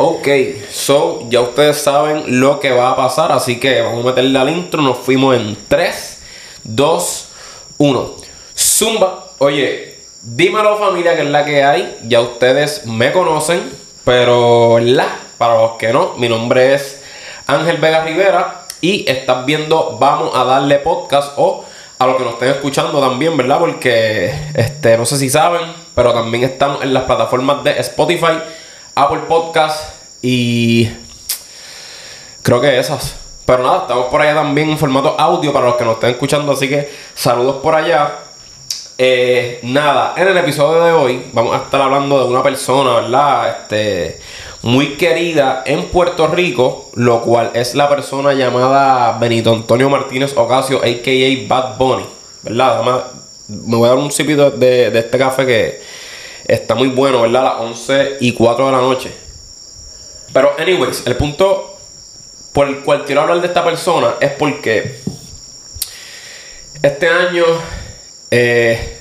Ok, so ya ustedes saben lo que va a pasar, así que vamos a meterle al intro. Nos fuimos en 3, 2, 1. Zumba. Oye, dímelo familia que es la que hay. Ya ustedes me conocen, pero la, para los que no, mi nombre es Ángel Vega Rivera y estás viendo Vamos a darle podcast o a los que nos estén escuchando también, ¿verdad? Porque este, no sé si saben, pero también estamos en las plataformas de Spotify Apple Podcast y creo que esas. Pero nada, estamos por allá también en formato audio para los que nos estén escuchando, así que saludos por allá. Eh, nada, en el episodio de hoy vamos a estar hablando de una persona, ¿verdad? Este, muy querida en Puerto Rico, lo cual es la persona llamada Benito Antonio Martínez Ocasio, a.k.a. Bad Bunny, ¿verdad? Además, me voy a dar un sipito de, de este café que Está muy bueno, ¿verdad? A las 11 y 4 de la noche. Pero, anyways, el punto por el cual quiero hablar de esta persona es porque este año eh,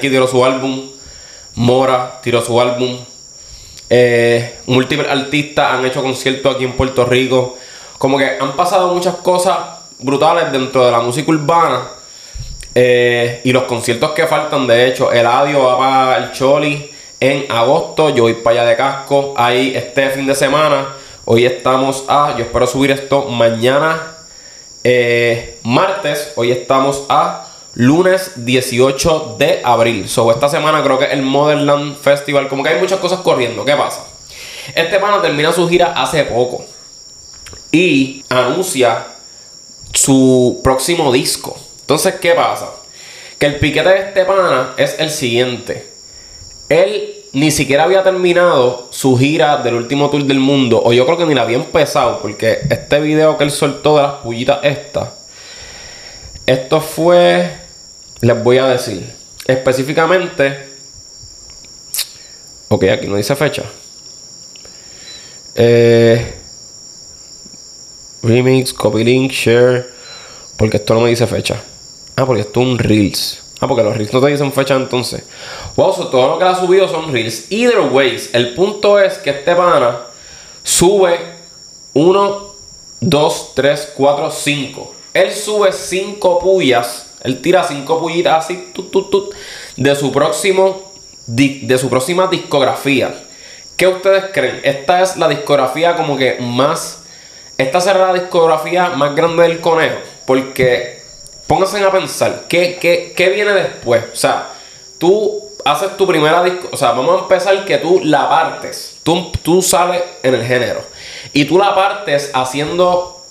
tiró su álbum, Mora tiró su álbum, eh, múltiples artistas han hecho conciertos aquí en Puerto Rico. Como que han pasado muchas cosas brutales dentro de la música urbana eh, y los conciertos que faltan, de hecho, el Eladio va para el Choli en agosto. Yo voy para allá de casco ahí este fin de semana. Hoy estamos a, yo espero subir esto mañana eh, martes. Hoy estamos a lunes 18 de abril. So, esta semana creo que el Motherland Festival. Como que hay muchas cosas corriendo. ¿Qué pasa? Este pana termina su gira hace poco. Y anuncia su próximo disco. Entonces, ¿qué pasa? Que el piquete de este pana es el siguiente. Él ni siquiera había terminado su gira del último tour del mundo. O yo creo que ni la había empezado. Porque este video que él soltó de las pullitas esta. Esto fue. Les voy a decir. Específicamente. Ok, aquí no dice fecha. Eh, remix, copy link, share. Porque esto no me dice fecha. Ah, porque esto es un Reels. Ah, porque los Reels no te dicen fecha entonces. Wow, todo lo que ha subido son Reels. Either ways, el punto es que este pana sube 1, 2, 3, 4, 5. Él sube 5 pullas. Él tira 5 pullitas así, tut, tut, tut, de su próximo de su próxima discografía. ¿Qué ustedes creen? Esta es la discografía como que más. Esta será la discografía más grande del conejo. Porque pónganse a pensar, ¿qué, qué, viene después? O sea, tú haces tu primera disco, o sea, vamos a empezar que tú la partes, tú, tú sales en el género, y tú la partes haciendo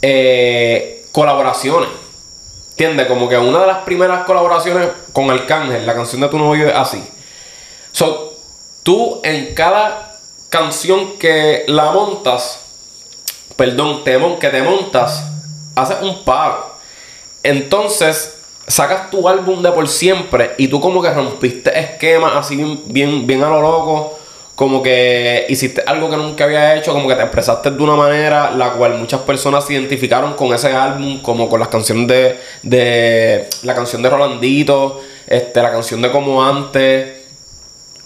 eh, colaboraciones. ¿Entiendes? Como que una de las primeras colaboraciones con Arcángel, la canción de tu novio es así. So, tú en cada canción que la montas, perdón, que te montas, haces un pago. Entonces, sacas tu álbum de por siempre y tú como que rompiste esquemas así bien, bien, a lo loco. Como que hiciste algo que nunca había hecho, como que te expresaste de una manera la cual muchas personas se identificaron con ese álbum, como con las canciones de, de la canción de Rolandito, este, la canción de Como Antes,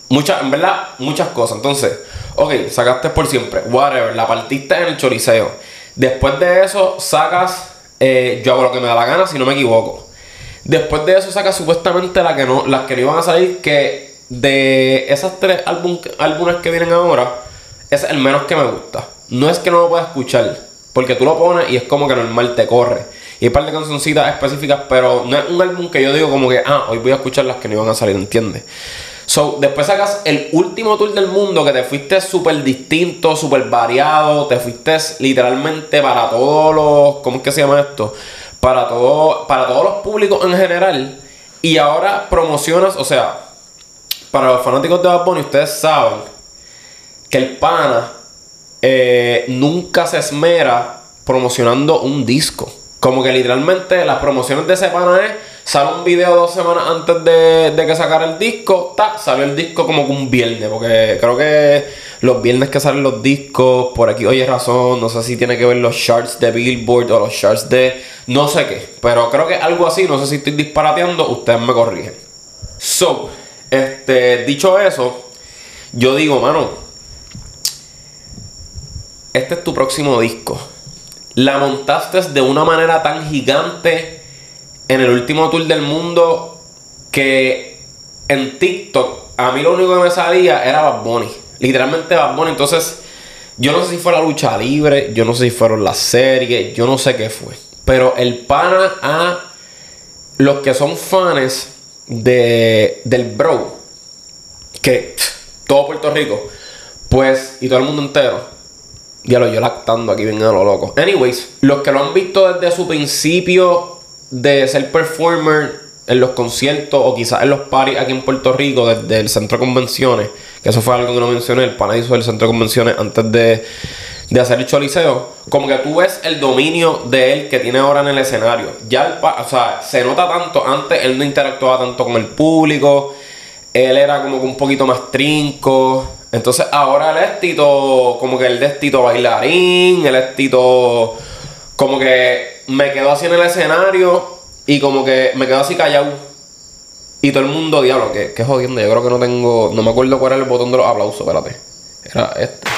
muchas, en verdad, muchas cosas. Entonces, ok, sacaste por siempre, whatever, la partiste en el choriceo. Después de eso, sacas eh, yo hago lo que me da la gana, si no me equivoco. Después de eso saca supuestamente la que no, las que no iban a salir, que de esas tres álbumes que vienen ahora, es el menos que me gusta. No es que no lo pueda escuchar, porque tú lo pones y es como que normal te corre. Y hay un par de cancioncitas específicas, pero no es un álbum que yo digo como que, ah, hoy voy a escuchar las que no iban a salir, ¿entiendes? So, después sacas el último tour del mundo que te fuiste súper distinto, súper variado, te fuiste literalmente para todos los, ¿cómo es que se llama esto? Para, todo, para todos los públicos en general. Y ahora promocionas, o sea, para los fanáticos de Bad Bunny, ustedes saben que el pana eh, nunca se esmera promocionando un disco. Como que literalmente las promociones de ese pana es Sale un video dos semanas antes de, que sacara el disco. Ta, salió el disco como un viernes. Porque creo que los viernes que salen los discos, por aquí oye razón. No sé si tiene que ver los charts de Billboard o los charts de no sé qué. Pero creo que algo así. No sé si estoy disparateando. Ustedes me corrigen. So, este, dicho eso, yo digo, mano. este es tu próximo disco. La montaste de una manera tan gigante en el último tour del mundo que en TikTok a mí lo único que me salía era Bad Bunny. Literalmente Bad Bunny. Entonces, yo no sé si fue la lucha libre, yo no sé si fueron las series, yo no sé qué fue. Pero el pana a los que son fans de, del bro, que todo Puerto Rico, pues, y todo el mundo entero, ya lo yo lactando aquí bien a lo loco. Anyways, los que lo han visto desde su principio de ser performer en los conciertos o quizás en los parties aquí en Puerto Rico desde el centro de convenciones, que eso fue algo que no mencioné, el pana hizo el centro de convenciones antes de, de hacer el choliseo, como que tú ves el dominio de él que tiene ahora en el escenario. Ya, el o sea, se nota tanto, antes él no interactuaba tanto con el público, él era como que un poquito más trinco. Entonces ahora él es Tito, como que el de Tito bailarín, él es Tito, como que me quedo así en el escenario y como que me quedo así callado. Y todo el mundo, diablo, que, que jodiendo. Yo creo que no tengo. No me acuerdo cuál era el botón de los aplausos, espérate. Era este.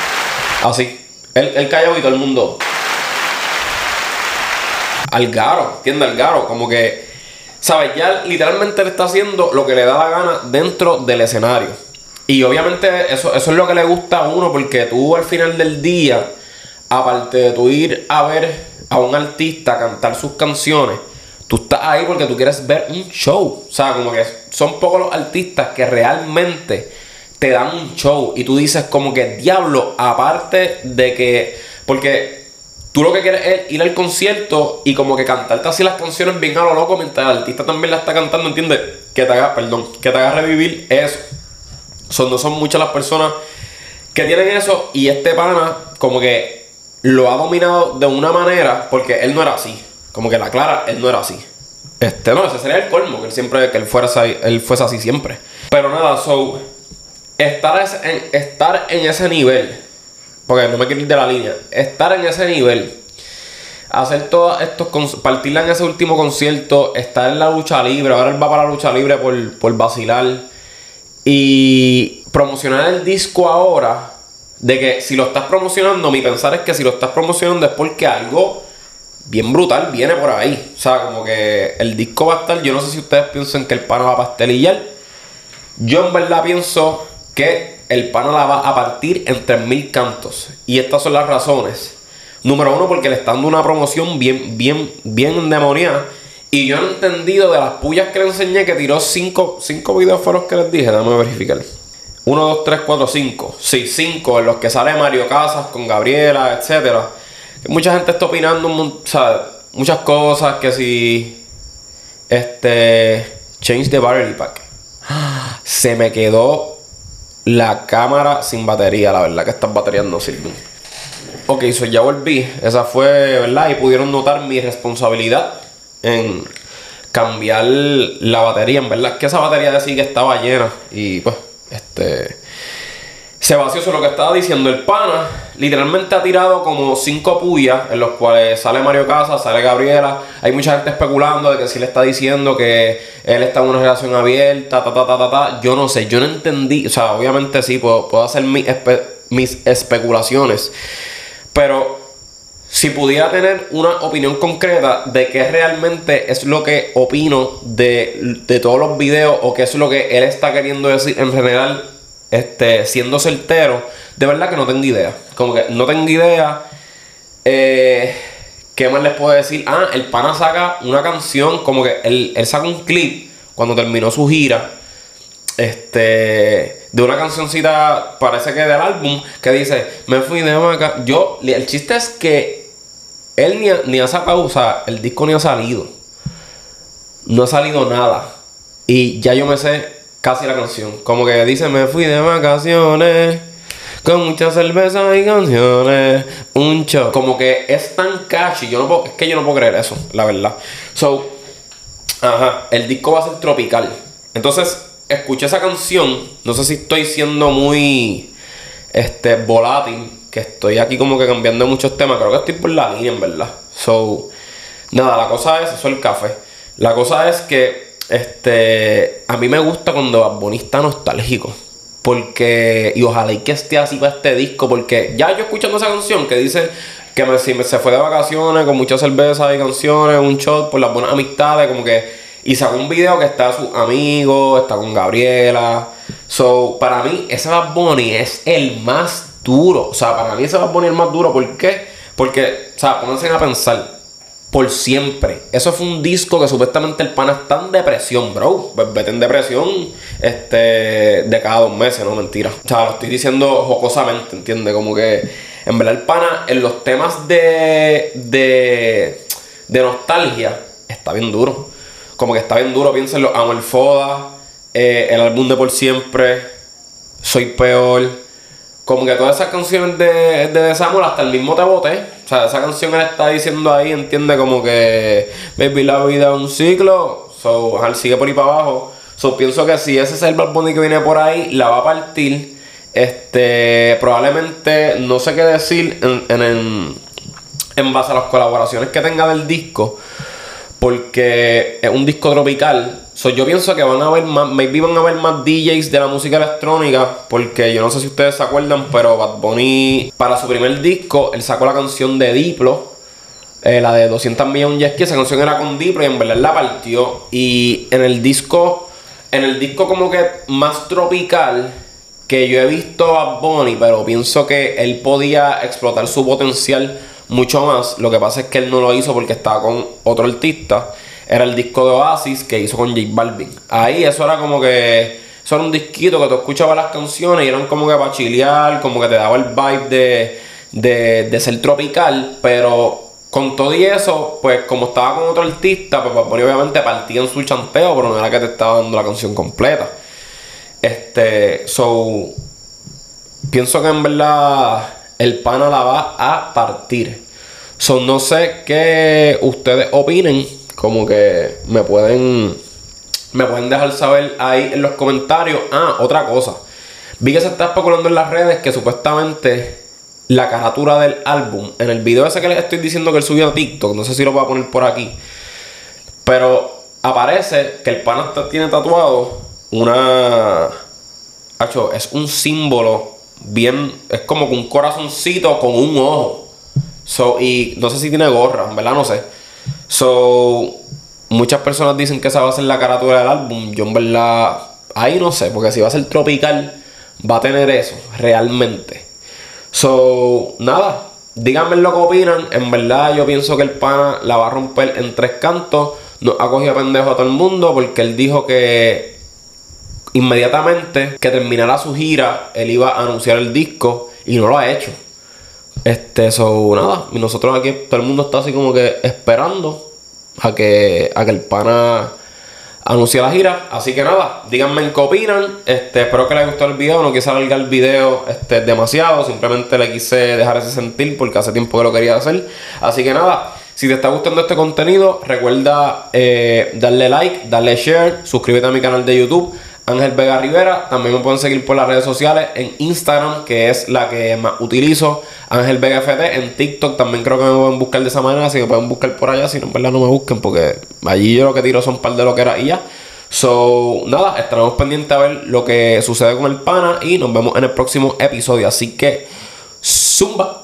Así. Él, él callado y todo el mundo. Algaro, ¿entiendes? Algaro. Como que. ¿Sabes? Ya literalmente él está haciendo lo que le da la gana dentro del escenario. Y obviamente eso, eso es lo que le gusta a uno, porque tú al final del día, aparte de tú ir a ver a un artista cantar sus canciones, tú estás ahí porque tú quieres ver un show. O sea, como que son pocos los artistas que realmente te dan un show y tú dices como que diablo, aparte de que, porque tú lo que quieres es ir al concierto y como que cantarte así las canciones bien a lo loco mientras el artista también la está cantando, ¿entiendes? Que te haga, perdón, que te haga revivir eso. Son, no son muchas las personas que tienen eso y este pana como que lo ha dominado de una manera porque él no era así. Como que la clara, él no era así. Este, no, ese sería el colmo, que él siempre, que él fuera así, él fuese así siempre. Pero nada, so, estar en, estar en ese nivel, porque no me quiero ir de la línea, estar en ese nivel, hacer todos estos, partirla en ese último concierto, estar en la lucha libre, ahora él va para la lucha libre por, por vacilar, y promocionar el disco ahora, de que si lo estás promocionando, mi pensar es que si lo estás promocionando es porque algo bien brutal viene por ahí. O sea, como que el disco va a estar. Yo no sé si ustedes piensan que el pana va a pastelillar. Yo en verdad pienso que el pana la va a partir en 3000 cantos. Y estas son las razones. Número uno, porque le está dando una promoción bien, bien, bien endemoniada. Y yo he entendido de las pullas que le enseñé que tiró 5 cinco, videos que les dije. Déjame verificar. 1, 2, 3, 4, 5. Sí, 5 en los que sale Mario Casas con Gabriela, etcétera. Mucha gente está opinando muchas cosas que si este change the battery pack. Se me quedó la cámara sin batería la verdad que estas baterías no sirven. Ok ya volví. Esa fue verdad y pudieron notar mi responsabilidad en cambiar la batería. En verdad que esa batería de sí que estaba llena y pues este se vació eso lo que estaba diciendo el pana. Literalmente ha tirado como cinco puyas en los cuales sale Mario Casas, sale Gabriela. Hay mucha gente especulando de que si le está diciendo que él está en una relación abierta, ta, ta, ta, ta, ta. Yo no sé, yo no entendí. O sea, obviamente sí, puedo, puedo hacer mis especulaciones. Pero si pudiera tener una opinión concreta de qué realmente es lo que opino de, de todos los videos o qué es lo que él está queriendo decir en general este, siendo certero, de verdad que no tengo idea. Como que no tengo idea. Eh, ¿Qué más les puedo decir? Ah, el pana saca una canción, como que él, él saca un clip cuando terminó su gira. Este, de una cancioncita, parece que del álbum, que dice: Me fui de vaca. Yo, el chiste es que él ni ni ha sacado, o sea, el disco ni ha salido. No ha salido nada. Y ya yo me sé casi la canción. Como que dice, me fui de vacaciones. Con muchas cervezas y canciones. Un show. Como que es tan catchy. Yo no puedo, es que yo no puedo creer eso, la verdad. So, ajá, el disco va a ser tropical. Entonces, escuché esa canción. No sé si estoy siendo muy este, volátil. Que estoy aquí como que cambiando muchos temas. Creo que estoy por la línea, en verdad. So, nada, la cosa es, eso es el café. La cosa es que este, a mí me gusta cuando Bad está nostálgico. Porque, y ojalá y que esté así para este disco, porque ya yo escuchando esa canción que dice que me, si me, se fue de vacaciones con mucha cerveza y canciones, un shot por las buenas amistades, como que. Y sacó un video que está su amigo, está con Gabriela. So, para mí, ese Bad Bunny es el más duro. O sea, para mí Bad Bunny es el más duro. ¿Por qué? Porque, o sea, pónganse a pensar por siempre. Eso fue un disco que supuestamente el pana está en depresión, bro. Vete en depresión este, de cada dos meses, no mentira. O sea, lo estoy diciendo jocosamente, ¿entiendes? Como que en verdad el pana en los temas de, de, de nostalgia está bien duro. Como que está bien duro, piénsenlo. Amo el Foda, eh, el álbum de Por Siempre, Soy Peor como que todas esas canciones de, de Samuel, hasta el mismo te boté. O sea, esa canción él está diciendo ahí, entiende como que, baby, la vida un ciclo. So, él sigue por ahí para abajo. So, pienso que si ese es el Bad que viene por ahí, la va a partir. Este, probablemente, no sé qué decir en, en, en base a las colaboraciones que tenga del disco. Porque es un disco tropical So, yo pienso que van a haber más, maybe van a haber más DJs de la música electrónica, porque yo no sé si ustedes se acuerdan, pero Bad Bunny, para su primer disco, él sacó la canción de Diplo, eh, la de 200 millones que esa canción era con Diplo y en verdad la partió. Y en el disco, en el disco como que más tropical que yo he visto Bad Bunny, pero pienso que él podía explotar su potencial mucho más. Lo que pasa es que él no lo hizo porque estaba con otro artista era el disco de Oasis que hizo con J Balvin. Ahí eso era como que. Eso era un disquito que tú escuchabas las canciones y eran como que para chilear, como que te daba el vibe de, de, de ser tropical, pero con todo y eso, pues como estaba con otro artista, pues, pues obviamente partía en su chanteo, pero no era que te estaba dando la canción completa. Este, so, pienso que en verdad el pana la va a partir. So, no sé qué ustedes opinen como que me pueden me pueden dejar saber ahí en los comentarios. Ah, otra cosa. Vi que se está especulando en las redes que supuestamente la carátula del álbum, en el video ese que les estoy diciendo que él subió a TikTok, no sé si lo voy a poner por aquí, pero aparece que el pana tiene tatuado una... Hacho, es un símbolo bien... Es como un corazoncito con un ojo. So, y no sé si tiene gorra, ¿verdad? No sé. So, muchas personas dicen que esa va a ser la carátula del álbum. Yo en verdad, ahí no sé, porque si va a ser tropical, va a tener eso, realmente. So, nada, díganme lo que opinan. En verdad, yo pienso que el pana la va a romper en tres cantos. Nos ha cogido pendejo a todo el mundo porque él dijo que inmediatamente que terminara su gira, él iba a anunciar el disco y no lo ha hecho. Este, eso, nada. Y nosotros aquí, todo el mundo está así como que esperando a que, a que el pana anuncie la gira. Así que nada, díganme qué opinan. Este, espero que les gustó el video. No quise alargar el video este, demasiado. Simplemente le quise dejar ese sentir porque hace tiempo que lo quería hacer. Así que nada. Si te está gustando este contenido, recuerda eh, darle like, darle share, suscríbete a mi canal de YouTube. Ángel Vega Rivera. También me pueden seguir por las redes sociales en Instagram, que es la que más utilizo. Ángel Vega FT. En TikTok también creo que me pueden buscar de esa manera, así que pueden buscar por allá. Si no, en verdad no me busquen, porque allí yo lo que tiro son un par de lo que era y ya. So, nada, estaremos pendientes a ver lo que sucede con el pana y nos vemos en el próximo episodio. Así que, zumba.